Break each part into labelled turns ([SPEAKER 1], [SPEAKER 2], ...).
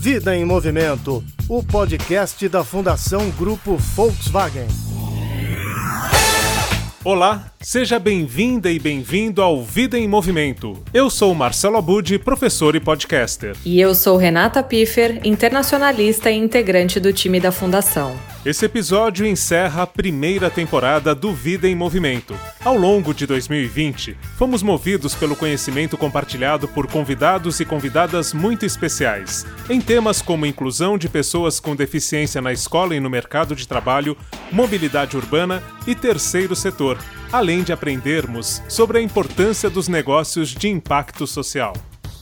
[SPEAKER 1] Vida em Movimento, o podcast da Fundação Grupo Volkswagen.
[SPEAKER 2] Olá, seja bem-vinda e bem-vindo ao Vida em Movimento. Eu sou Marcelo Abud, professor e podcaster.
[SPEAKER 3] E eu sou Renata Piffer, internacionalista e integrante do time da Fundação.
[SPEAKER 2] Esse episódio encerra a primeira temporada do Vida em Movimento. Ao longo de 2020, fomos movidos pelo conhecimento compartilhado por convidados e convidadas muito especiais, em temas como inclusão de pessoas com deficiência na escola e no mercado de trabalho, mobilidade urbana e terceiro setor, além de aprendermos sobre a importância dos negócios de impacto social.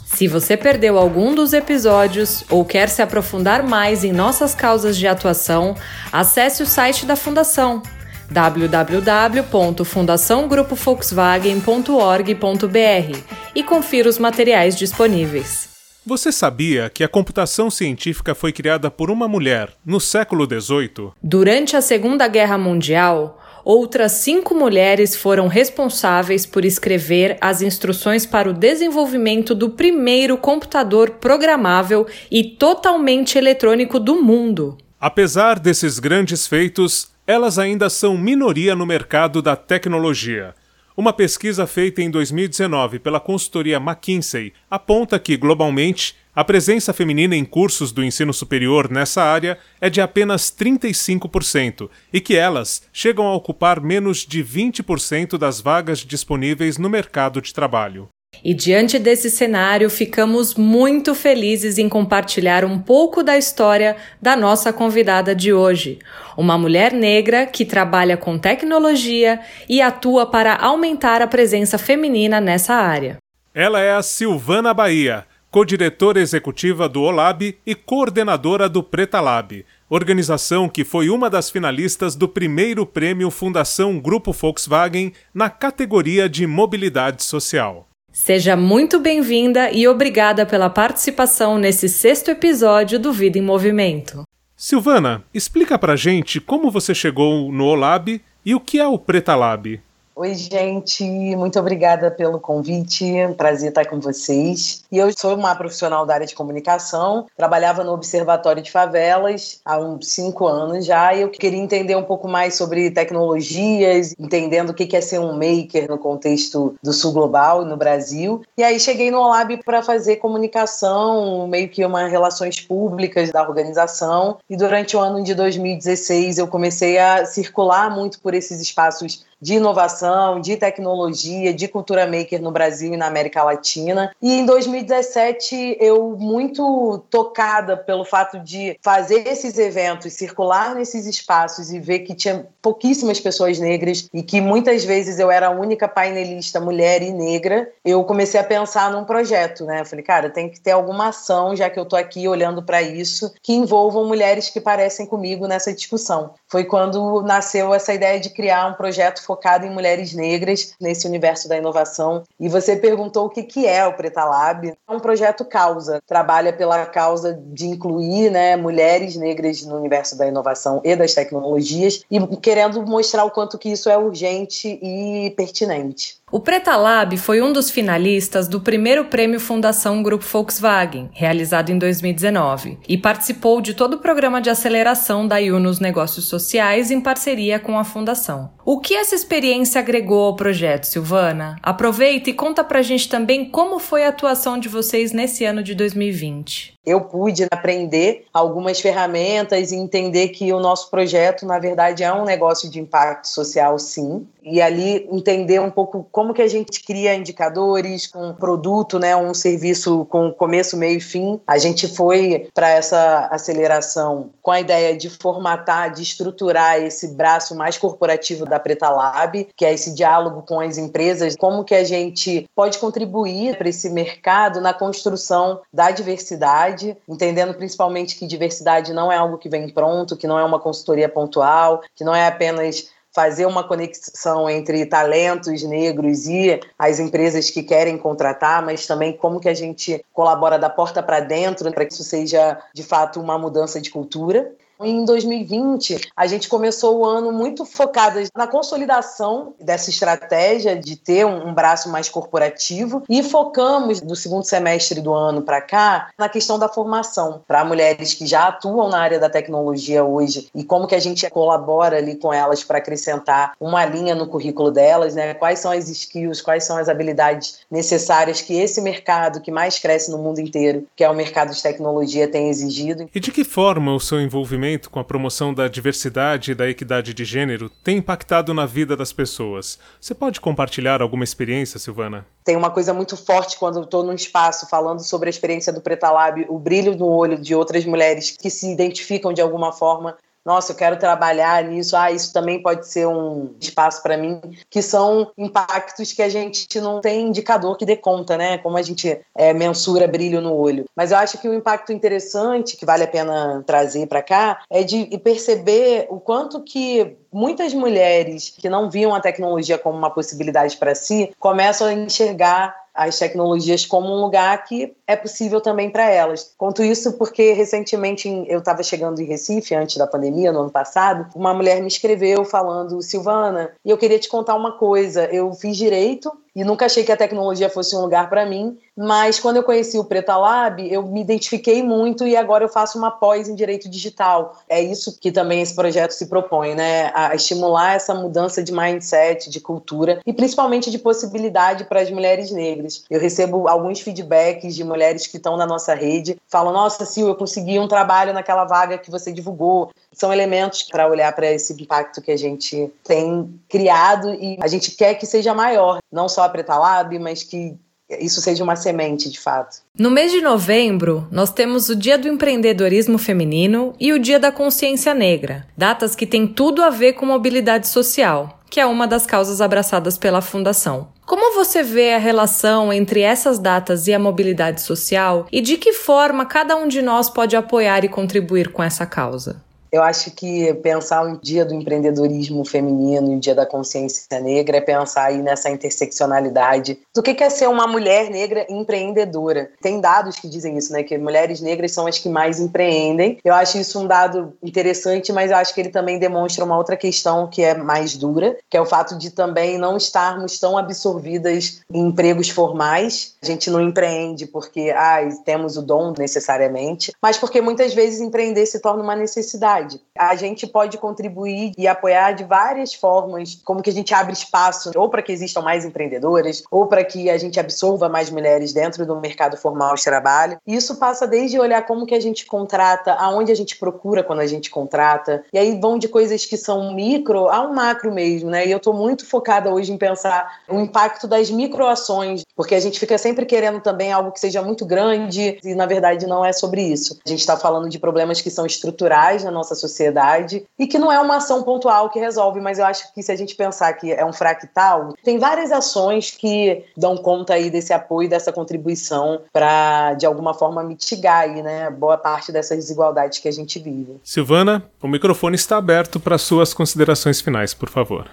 [SPEAKER 3] Se você perdeu algum dos episódios ou quer se aprofundar mais em nossas causas de atuação, acesse o site da Fundação www.fundaçãogrupovolkswagen.org.br e confira os materiais disponíveis.
[SPEAKER 2] Você sabia que a computação científica foi criada por uma mulher no século XVIII?
[SPEAKER 3] Durante a Segunda Guerra Mundial, outras cinco mulheres foram responsáveis por escrever as instruções para o desenvolvimento do primeiro computador programável e totalmente eletrônico do mundo.
[SPEAKER 2] Apesar desses grandes feitos, elas ainda são minoria no mercado da tecnologia. Uma pesquisa feita em 2019 pela consultoria McKinsey aponta que, globalmente, a presença feminina em cursos do ensino superior nessa área é de apenas 35% e que elas chegam a ocupar menos de 20% das vagas disponíveis no mercado de trabalho.
[SPEAKER 3] E diante desse cenário, ficamos muito felizes em compartilhar um pouco da história da nossa convidada de hoje, uma mulher negra que trabalha com tecnologia e atua para aumentar a presença feminina nessa área.
[SPEAKER 2] Ela é a Silvana Bahia co-diretora executiva do OLAB e coordenadora do Pretalab, organização que foi uma das finalistas do primeiro prêmio Fundação Grupo Volkswagen na categoria de mobilidade social.
[SPEAKER 3] Seja muito bem-vinda e obrigada pela participação nesse sexto episódio do Vida em Movimento.
[SPEAKER 2] Silvana, explica pra gente como você chegou no OLAB e o que é o Pretalab.
[SPEAKER 4] Oi, gente, muito obrigada pelo convite. Prazer estar com vocês. E eu sou uma profissional da área de comunicação, trabalhava no Observatório de Favelas há uns cinco anos já, e eu queria entender um pouco mais sobre tecnologias, entendendo o que é ser um maker no contexto do Sul Global e no Brasil. E aí cheguei no Olab para fazer comunicação, meio que uma relações públicas da organização. E durante o ano de 2016 eu comecei a circular muito por esses espaços de inovação, de tecnologia, de cultura maker no Brasil e na América Latina. E em 2017, eu muito tocada pelo fato de fazer esses eventos, circular nesses espaços e ver que tinha pouquíssimas pessoas negras e que muitas vezes eu era a única painelista mulher e negra, eu comecei a pensar num projeto, né? Eu falei, cara, tem que ter alguma ação, já que eu tô aqui olhando para isso, que envolvam mulheres que parecem comigo nessa discussão. Foi quando nasceu essa ideia de criar um projeto focado em mulheres negras nesse universo da inovação. E você perguntou o que, que é o Preta Lab. É um projeto causa, trabalha pela causa de incluir né, mulheres negras no universo da inovação e das tecnologias e querendo mostrar o quanto que isso é urgente e pertinente.
[SPEAKER 3] O Preta Lab foi um dos finalistas do primeiro prêmio Fundação Grupo Volkswagen, realizado em 2019, e participou de todo o programa de aceleração da IU nos negócios sociais em parceria com a Fundação. O que essa experiência agregou ao projeto, Silvana? Aproveita e conta pra gente também como foi a atuação de vocês nesse ano de 2020
[SPEAKER 4] eu pude aprender algumas ferramentas e entender que o nosso projeto, na verdade, é um negócio de impacto social, sim. E ali entender um pouco como que a gente cria indicadores, um produto, né, um serviço com começo, meio e fim. A gente foi para essa aceleração com a ideia de formatar, de estruturar esse braço mais corporativo da Preta Lab, que é esse diálogo com as empresas, como que a gente pode contribuir para esse mercado na construção da diversidade diversidade, entendendo principalmente que diversidade não é algo que vem pronto, que não é uma consultoria pontual, que não é apenas fazer uma conexão entre talentos negros e as empresas que querem contratar, mas também como que a gente colabora da porta para dentro para que isso seja de fato uma mudança de cultura. Em 2020, a gente começou o ano muito focada na consolidação dessa estratégia de ter um, braço mais corporativo e focamos do segundo semestre do ano para cá na questão da formação para mulheres que já atuam na área da tecnologia hoje e como que a gente colabora ali com elas para acrescentar uma linha no currículo delas, né? Quais são as skills, quais são as habilidades necessárias que esse mercado que mais cresce no mundo inteiro, que é o mercado de tecnologia, tem exigido.
[SPEAKER 2] E de que forma o seu envolvimento com a promoção da diversidade e da equidade de gênero tem impactado na vida das pessoas? Você pode compartilhar alguma experiência, Silvana?
[SPEAKER 4] Tem uma coisa muito forte quando eu estou num espaço falando sobre a experiência do Preta Lab, o brilho no olho de outras mulheres que se identificam de alguma forma nossa, eu quero trabalhar nisso, ah, isso também pode ser um espaço para mim, que são impactos que a gente não tem indicador que dê conta, né? Como a gente é, mensura brilho no olho. Mas eu acho que o um impacto interessante que vale a pena trazer para cá é de perceber o quanto que muitas mulheres que não viam a tecnologia como uma possibilidade para si começam a enxergar as tecnologias como um lugar que é possível também para elas. Conto isso porque recentemente eu estava chegando em Recife, antes da pandemia, no ano passado, uma mulher me escreveu falando: Silvana, e eu queria te contar uma coisa. Eu fiz direito e nunca achei que a tecnologia fosse um lugar para mim, mas quando eu conheci o Preta Lab, eu me identifiquei muito e agora eu faço uma pós em direito digital. É isso que também esse projeto se propõe, né? A estimular essa mudança de mindset, de cultura e principalmente de possibilidade para as mulheres negras. Eu recebo alguns feedbacks de mulheres que estão na nossa rede, falam: "Nossa, Sil, eu consegui um trabalho naquela vaga que você divulgou". São elementos para olhar para esse impacto que a gente tem criado e a gente quer que seja maior, não só a Preta Lab, mas que isso seja uma semente de fato.
[SPEAKER 3] No mês de novembro, nós temos o Dia do Empreendedorismo Feminino e o Dia da Consciência Negra, datas que têm tudo a ver com mobilidade social, que é uma das causas abraçadas pela Fundação. Como você vê a relação entre essas datas e a mobilidade social e de que forma cada um de nós pode apoiar e contribuir com essa causa?
[SPEAKER 4] Eu acho que pensar o dia do empreendedorismo feminino e o dia da consciência negra é pensar aí nessa interseccionalidade do que é ser uma mulher negra empreendedora. Tem dados que dizem isso, né? Que mulheres negras são as que mais empreendem. Eu acho isso um dado interessante, mas eu acho que ele também demonstra uma outra questão que é mais dura, que é o fato de também não estarmos tão absorvidas em empregos formais. A gente não empreende porque ah, temos o dom necessariamente, mas porque muitas vezes empreender se torna uma necessidade verdade. A gente pode contribuir e apoiar de várias formas, como que a gente abre espaço ou para que existam mais empreendedoras, ou para que a gente absorva mais mulheres dentro do mercado formal de trabalho. Isso passa desde olhar como que a gente contrata, aonde a gente procura quando a gente contrata, e aí vão de coisas que são micro a um macro mesmo, né? E eu estou muito focada hoje em pensar o impacto das microações, porque a gente fica sempre querendo também algo que seja muito grande e na verdade não é sobre isso. A gente está falando de problemas que são estruturais na nossa nossa sociedade e que não é uma ação pontual que resolve, mas eu acho que se a gente pensar que é um fractal, tem várias ações que dão conta aí desse apoio, dessa contribuição para de alguma forma mitigar aí, né, boa parte dessas desigualdades que a gente vive.
[SPEAKER 2] Silvana, o microfone está aberto para suas considerações finais, por favor.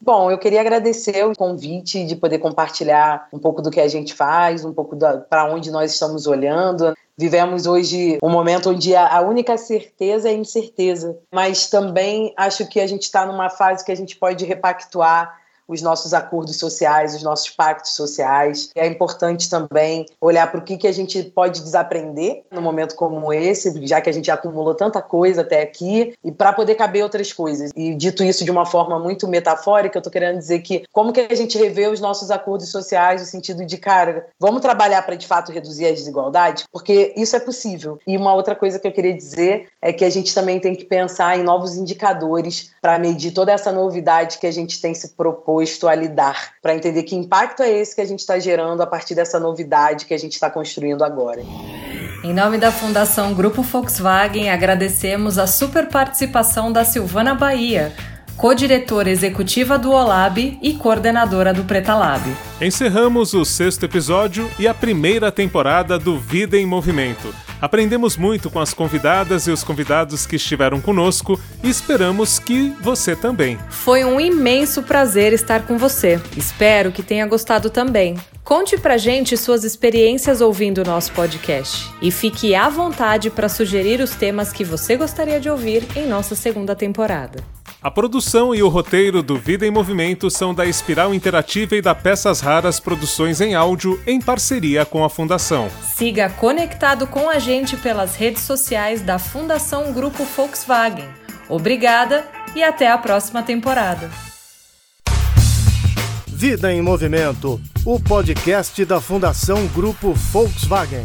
[SPEAKER 4] Bom, eu queria agradecer o convite de poder compartilhar um pouco do que a gente faz, um pouco para onde nós estamos olhando. Vivemos hoje um momento onde a única certeza é incerteza, mas também acho que a gente está numa fase que a gente pode repactuar os nossos acordos sociais, os nossos pactos sociais. É importante também olhar para o que, que a gente pode desaprender num momento como esse, já que a gente acumulou tanta coisa até aqui, e para poder caber outras coisas. E dito isso de uma forma muito metafórica, eu estou querendo dizer que como que a gente revê os nossos acordos sociais no sentido de, cara, vamos trabalhar para de fato reduzir as desigualdades? Porque isso é possível. E uma outra coisa que eu queria dizer é que a gente também tem que pensar em novos indicadores para medir toda essa novidade que a gente tem se propor disposto a lidar, para entender que impacto é esse que a gente está gerando a partir dessa novidade que a gente está construindo agora.
[SPEAKER 3] Em nome da Fundação Grupo Volkswagen, agradecemos a super participação da Silvana Bahia, co-diretora executiva do OLAB e coordenadora do Pretalab.
[SPEAKER 2] Encerramos o sexto episódio e a primeira temporada do Vida em Movimento. Aprendemos muito com as convidadas e os convidados que estiveram conosco e esperamos que você também.
[SPEAKER 3] Foi um imenso prazer estar com você. Espero que tenha gostado também. Conte pra gente suas experiências ouvindo o nosso podcast e fique à vontade para sugerir os temas que você gostaria de ouvir em nossa segunda temporada.
[SPEAKER 2] A produção e o roteiro do Vida em Movimento são da Espiral Interativa e da Peças Raras Produções em Áudio, em parceria com a Fundação.
[SPEAKER 3] Siga conectado com a gente pelas redes sociais da Fundação Grupo Volkswagen. Obrigada e até a próxima temporada.
[SPEAKER 1] Vida em Movimento, o podcast da Fundação Grupo Volkswagen.